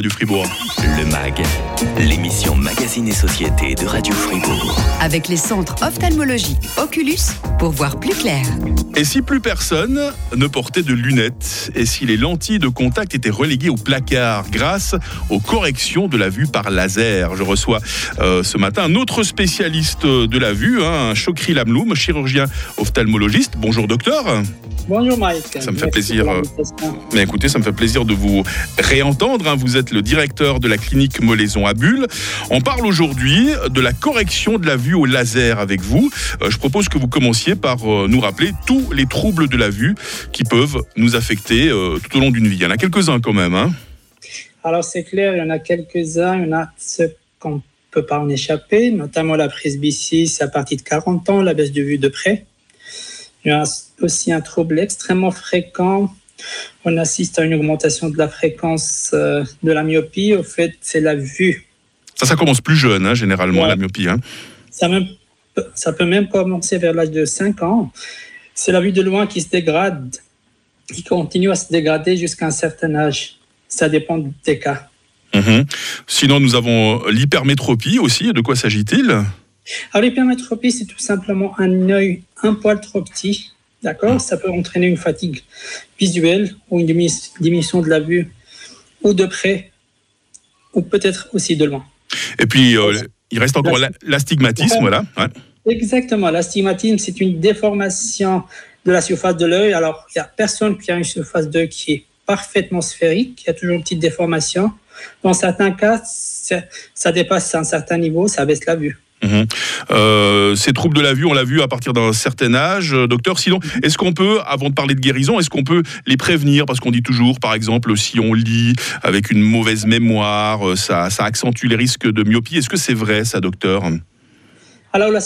du Fribourg. Le MAG, l'émission Magazine et Société de Radio Fribourg. Avec les centres ophtalmologiques Oculus pour voir plus clair. Et si plus personne ne portait de lunettes Et si les lentilles de contact étaient reléguées au placard grâce aux corrections de la vue par laser? Je reçois euh, ce matin un autre spécialiste de la vue, hein, un Chokri Lamloum, chirurgien ophtalmologiste. Bonjour docteur. Bonjour Mike. Ça me fait plaisir. euh, Mais écoutez, ça me fait plaisir de vous réentendre. hein. Vous êtes le directeur de la clinique Molaison à Bulle. On parle aujourd'hui de la correction de la vue au laser avec vous. Euh, Je propose que vous commenciez par euh, nous rappeler tous les troubles de la vue qui peuvent nous affecter euh, tout au long d'une vie. Il y en a quelques-uns quand même. hein. Alors c'est clair, il y en a quelques-uns, il y en a ceux qu'on ne peut pas en échapper, notamment la presbytie à partir de 40 ans, la baisse de vue de près. Il y a aussi un trouble extrêmement fréquent. On assiste à une augmentation de la fréquence euh, de la myopie. Au fait, c'est la vue. Ça, ça commence plus jeune, hein, généralement, Ouais. la myopie. hein. Ça, même- ça peut même commencer vers l'âge de 5 ans. C'est la vue de loin qui se dégrade, qui continue à se dégrader jusqu'à un certain âge. Ça dépend des cas. Mhm. Sinon, nous avons l'hypermétropie aussi. De quoi s'agit-il? Alors, l'hypermétropie, c'est tout simplement un œil un poil trop petit. D'accord Ça peut entraîner une fatigue visuelle ou une dimi- diminution de la vue, ou de près, ou peut-être aussi de loin. Et puis, euh, il reste encore la- l'astigmatisme, voilà. ouais. Exactement. L'astigmatisme, c'est une déformation de la surface de l'œil. Alors, il n'y a personne qui a une surface d'œil qui est parfaitement sphérique. Il y a toujours une petite déformation. Dans certains cas, ça dépasse un certain niveau, ça baisse la vue. Mhm. Euh, ces troubles de la vue, on l'a vu à partir d'un certain âge, euh, docteur. Sinon, est-ce qu'on peut, avant de parler de guérison, est-ce qu'on peut les prévenir? Parce qu'on dit toujours, par exemple, si on lit avec une mauvaise mémoire, euh, ça, accentue les risques de myopie. Est-ce que c'est vrai, ça, docteur? Alors, la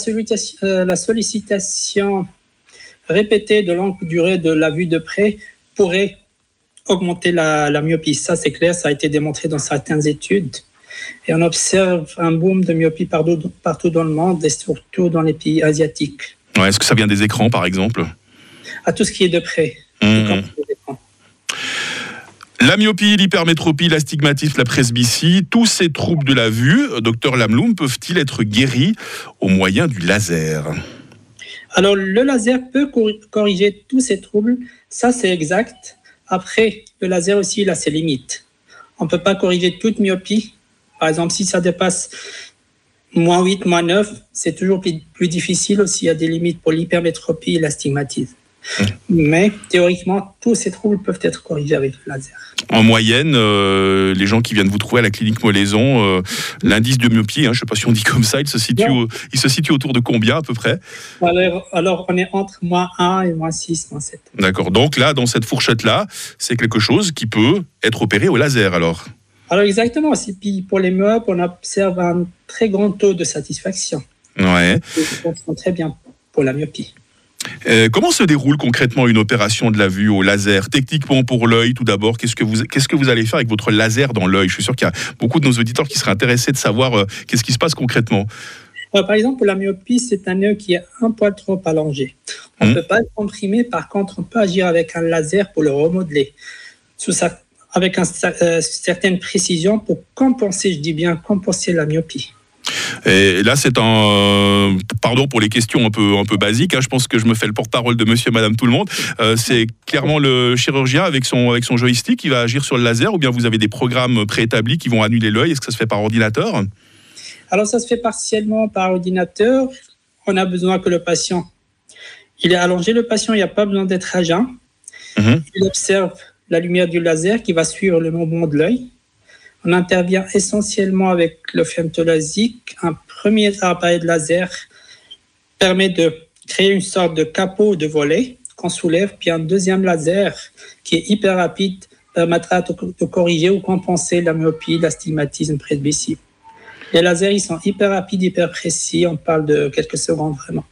sollicitation, répétée de longue durée de la vue de près pourrait augmenter la myopie. Ça, c'est clair, ça a été démontré dans certaines études. Et on observe un boom de myopie partout, partout dans le monde et surtout dans les pays asiatiques. Ouais, Est-ce que ça vient des écrans, par exemple? À tout ce qui est de près. Les écrans. La myopie, l'hypermétropie, l'astigmatisme, la presbytie, tous ces troubles de la vue, euh, docteur Lamloum, peuvent-ils être guéris au moyen du laser? Alors, le laser peut cor- corriger tous ces troubles. Ça, c'est exact. Après, le laser aussi, il a ses limites. On ne peut pas corriger toute myopie. Par exemple, si ça dépasse moins 8, moins 9, c'est toujours plus, plus difficile aussi. Il y a des limites pour l'hypermétropie et l'astigmatisme. Mais théoriquement, tous ces troubles peuvent être corrigés avec le laser. En moyenne, euh, les gens qui viennent vous trouver à la clinique Molaison, euh, l'indice de myopie, hein, je ne sais pas si on dit comme ça, il se, situe Non. au- il se situe autour de combien à peu près? Alors, alors, on est entre moins 1 et moins 6, moins 7. D'accord. Donc là, dans cette fourchette-là, c'est quelque chose qui peut être opéré au laser alors. Alors, exactement. Et puis, pour les myopes, on observe un très grand taux de satisfaction. Ouais. fonctionne très bien pour la myopie. Euh, comment se déroule concrètement une opération de la vue au laser? Techniquement pour l'œil, tout d'abord, qu'est-ce que vous qu'est-ce que vous allez faire avec votre laser dans l'œil? Je suis sûr qu'il y a beaucoup de nos auditeurs qui seraient intéressés de savoir euh, qu'est-ce qui se passe concrètement. Euh, par exemple, pour la myopie, c'est un œil qui est un poil trop allongé. On ne Mhm. peut pas le comprimer, par contre, on peut agir avec un laser pour le remodeler, sous sa- avec une certaine précision pour compenser, je dis bien compenser la myopie. Et là, c'est un. Pardon pour les questions un peu, un peu basiques. hein, je pense que je me fais le porte-parole de monsieur, madame, tout le monde. Euh, c'est clairement le chirurgien avec son, avec son joystick qui va agir sur le laser ou bien vous avez des programmes préétablis qui vont annuler l'œil? Est-ce que ça se fait par ordinateur? Alors, ça se fait partiellement par ordinateur. On a besoin que le patient, il est allongé, le patient, il n'y a pas besoin d'être à jeun. Mhm. Il observe la lumière du laser qui va suivre le mouvement de l'œil. On intervient essentiellement avec le femtolasique. Un premier appareil de laser permet de créer une sorte de capot de volet qu'on soulève, puis un deuxième laser qui est hyper rapide permettra de, corriger ou compenser la myopie, l'astigmatisme presbytie. Les lasers, ils sont hyper rapides, hyper précis. On parle de quelques secondes vraiment.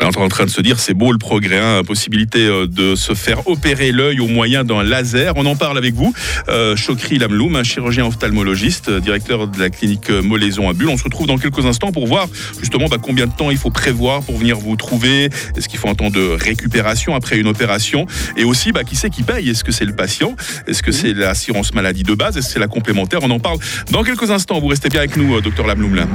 On est en train de se dire, c'est beau le progrès, hein, possibilité euh, de se faire opérer l'œil au moyen d'un laser. On en parle avec vous. Euh, Chokri Lamloum, un chirurgien ophtalmologiste, euh, directeur de la clinique Molaison à Bulle. On se retrouve dans quelques instants pour voir justement bah, combien de temps il faut prévoir pour venir vous trouver. Est-ce qu'il faut un temps de récupération après une opération? Et aussi, bah, qui c'est qui paye? Est-ce que c'est le patient? Est-ce que c'est l'assurance maladie de base? Est-ce que c'est la complémentaire? On en parle dans quelques instants. Vous restez bien avec nous, docteur Lamloum.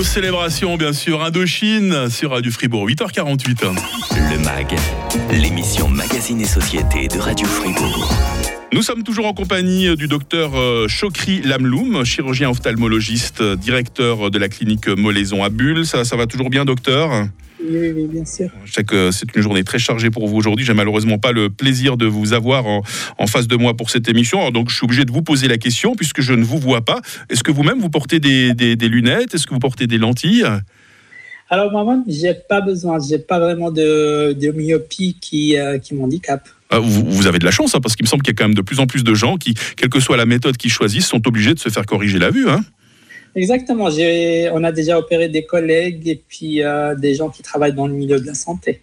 Nos célébrations, bien sûr, Indochine sur Radio Fribourg, 8h48. Le MAG, l'émission Magazine et Société de Radio Fribourg. Nous sommes toujours en compagnie du docteur euh, Chokri Lamloum, chirurgien ophtalmologiste, directeur de la clinique Molaison à Bulle. Ça, ça va toujours bien, docteur? Oui, oui, bien sûr. Je sais que c'est une journée très chargée pour vous aujourd'hui. J'ai malheureusement pas le plaisir de vous avoir en, en face de moi pour cette émission. Alors donc je suis obligé de vous poser la question puisque je ne vous vois pas. Est-ce que vous-même vous portez des, des- des lunettes? Est-ce que vous portez des lentilles? Alors, moi-même, j'ai pas besoin, j'ai pas vraiment de, de myopie qui, euh, qui m'handicape. Ah, vous, vous avez de la chance hein, parce qu'il me semble qu'il y a quand même de plus en plus de gens qui, quelle que soit la méthode qu'ils choisissent, sont obligés de se faire corriger la vue. Hein. Exactement. On a déjà opéré des collègues et puis euh, des gens qui travaillent dans le milieu de la santé.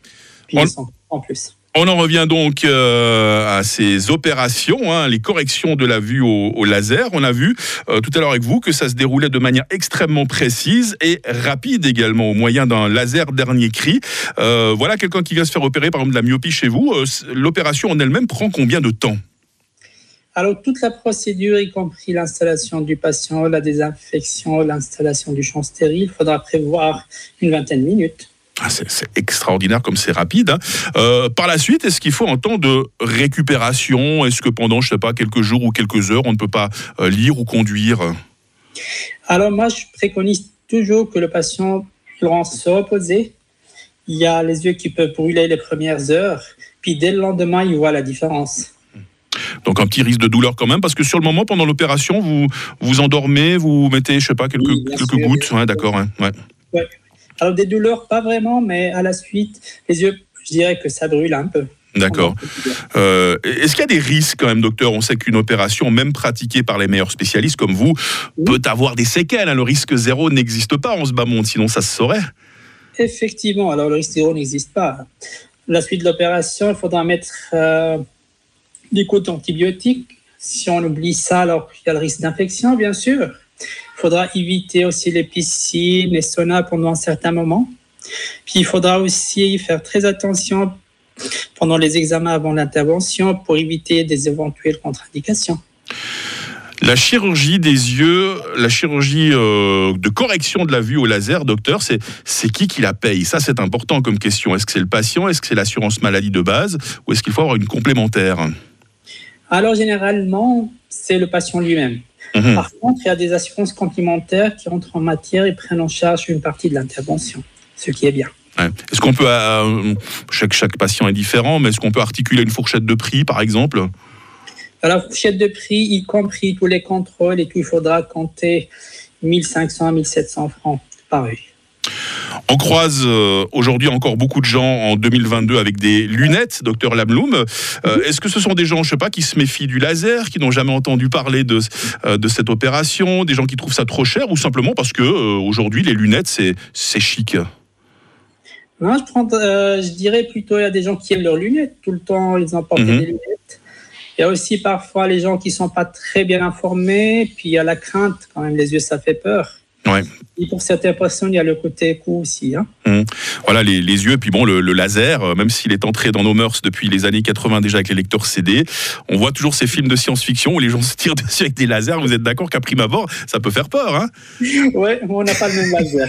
Puis On- ils sont en plus. On en revient donc euh, à ces opérations, hein, les corrections de la vue au, au laser. On a vu euh, tout à l'heure avec vous que ça se déroulait de manière extrêmement précise et rapide également, au moyen d'un laser dernier cri. Euh, voilà quelqu'un qui vient se faire opérer par exemple de la myopie chez vous. L'opération en elle-même prend combien de temps? Alors, toute la procédure, y compris l'installation du patient, la désinfection, l'installation du champ stérile, il faudra prévoir une vingtaine de minutes. Ah, c'est extraordinaire comme c'est rapide. hein. Euh, par la suite, est-ce qu'il faut un temps de récupération? Est-ce que pendant, je sais pas, quelques jours ou quelques heures, on ne peut pas euh, lire ou conduire? Alors, moi, je préconise toujours que le patient puisse se reposer. Il y a les yeux qui peuvent brûler les premières heures, puis dès le lendemain, il voit la différence. Donc un petit risque de douleur quand même, parce que sur le moment, pendant l'opération, vous vous endormez, vous mettez, je sais pas, quelques, Oui, quelques sûr, gouttes. Ouais, d'accord. hein, ouais. Alors, des douleurs, pas vraiment, mais à la suite, les yeux, je dirais que ça brûle un peu. D'accord. Euh, Est-ce qu'il y a des risques quand même, docteur? On sait qu'une opération, même pratiquée par les meilleurs spécialistes comme vous, Oui. peut avoir des séquelles. hein. Le risque zéro n'existe pas en ce bas monde, sinon ça se saurait. Effectivement, alors le risque zéro n'existe pas. La suite de l'opération, il faudra mettre euh, des côtes antibiotiques. Si on oublie ça, alors il y a le risque d'infection, bien sûr. Il faudra éviter aussi les piscines, les saunas pendant un certain moment. Puis il faudra aussi faire très attention pendant les examens avant l'intervention pour éviter des éventuelles contre-indications. La chirurgie des yeux, la chirurgie euh, de correction de la vue au laser, docteur, c'est qui qui la paye? Ça, c'est important comme question. Est-ce que c'est le patient? Est-ce que c'est l'assurance maladie de base? Ou est-ce qu'il faut avoir une complémentaire? Alors généralement, c'est le patient lui-même. Mhm. Par contre, il y a des assurances complémentaires qui entrent en matière et prennent en charge une partie de l'intervention, ce qui est bien. Ouais. Est-ce qu'on peut, euh, chaque, chaque patient est différent, mais est-ce qu'on peut articuler une fourchette de prix, par exemple? Alors, fourchette de prix, y compris tous les contrôles et tout, il faudra compter 1500 à 1700 francs par œil. On croise euh, aujourd'hui encore beaucoup de gens en 2022 avec des lunettes, docteur Lamloum. Euh, Est-ce que ce sont des gens, je sais pas, qui se méfient du laser, qui n'ont jamais entendu parler de, euh, de cette opération, des gens qui trouvent ça trop cher, ou simplement parce que aujourd'hui les lunettes c'est c'est chic? Non, je, prends, je dirais plutôt, il y a des gens qui aiment leurs lunettes. Tout le temps, ils emportent Mhm. des lunettes. Il y a aussi parfois les gens qui sont pas très bien informés, puis il y a la crainte, quand même, les yeux, ça fait peur. Et pour certaines personnes, il y a le côté écho aussi. Hein. Voilà les, les yeux, puis bon le, le laser, euh, même s'il est entré dans nos mœurs depuis les années 80 déjà avec les lecteurs CD, on voit toujours ces films de science-fiction où les gens se tirent dessus avec des lasers. Vous êtes d'accord qu'à prime abord ça peut faire peur, hein? Ouais, on n'a pas le même laser.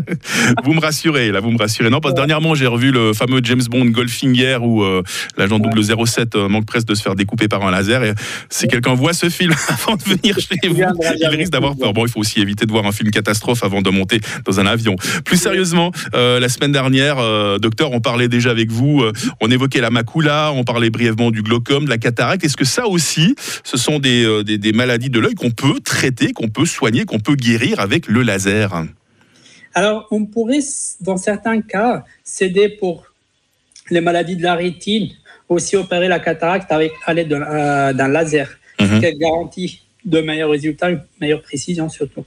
vous me rassurez, là, vous me rassurez. Non, parce que dernièrement, j'ai revu le fameux James Bond Goldfinger où euh, l'agent 007 euh, manque presque de se faire découper par un laser. Et si quelqu'un voit ce film avant de venir chez vous, il risque d'avoir peur. Bon, il faut aussi éviter de voir un film catastrophe avant de monter dans un avion. Plus sérieusement, la semaine dernière, euh, docteur, on parlait déjà avec vous, euh, on évoquait la macula, on parlait brièvement du glaucome, de la cataracte. Est-ce que ça aussi, ce sont des, euh, des, des maladies de l'œil qu'on peut traiter, qu'on peut soigner, qu'on peut guérir avec le laser? Alors, on pourrait, dans certains cas, s'aider pour les maladies de la rétine, aussi opérer la cataracte avec à l'aide d'un euh, laser, Mhm. qui garantit de meilleurs résultats, une meilleure précision surtout.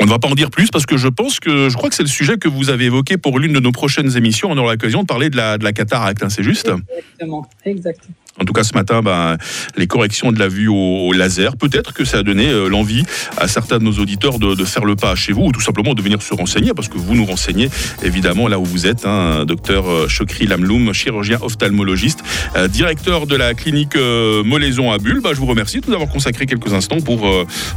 On ne va pas en dire plus parce que je pense que je crois que c'est le sujet que vous avez évoqué pour l'une de nos prochaines émissions. On aura l'occasion de parler de la, de la cataracte, hein, c'est juste? Exactement, exactement. En tout cas, ce matin, ben, les corrections de la vue au, au laser, peut-être que ça a donné euh, l'envie à certains de nos auditeurs de, de faire le pas chez vous ou tout simplement de venir se renseigner parce que vous nous renseignez évidemment là où vous êtes, hein, docteur euh, Chokri Lamloum, chirurgien ophtalmologiste, euh, directeur de la clinique euh, Molaison à Bulle. Ben, je vous remercie de nous avoir consacré quelques instants pour,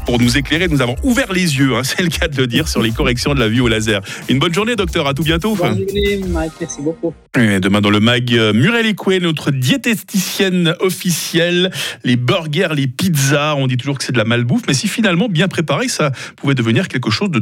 pour nous éclairer, de nous avoir ouvert les yeux, hein, c'est le cas de le dire, sur les corrections de la vue au laser. Une bonne journée, docteur, à tout bientôt. Bonne journée, Mike, merci beaucoup. Et demain dans le mag, Muriel Écoué, notre diététicienne officielle, les burgers, les pizzas, on dit toujours que c'est de la malbouffe, mais si finalement bien préparé, ça pouvait devenir quelque chose de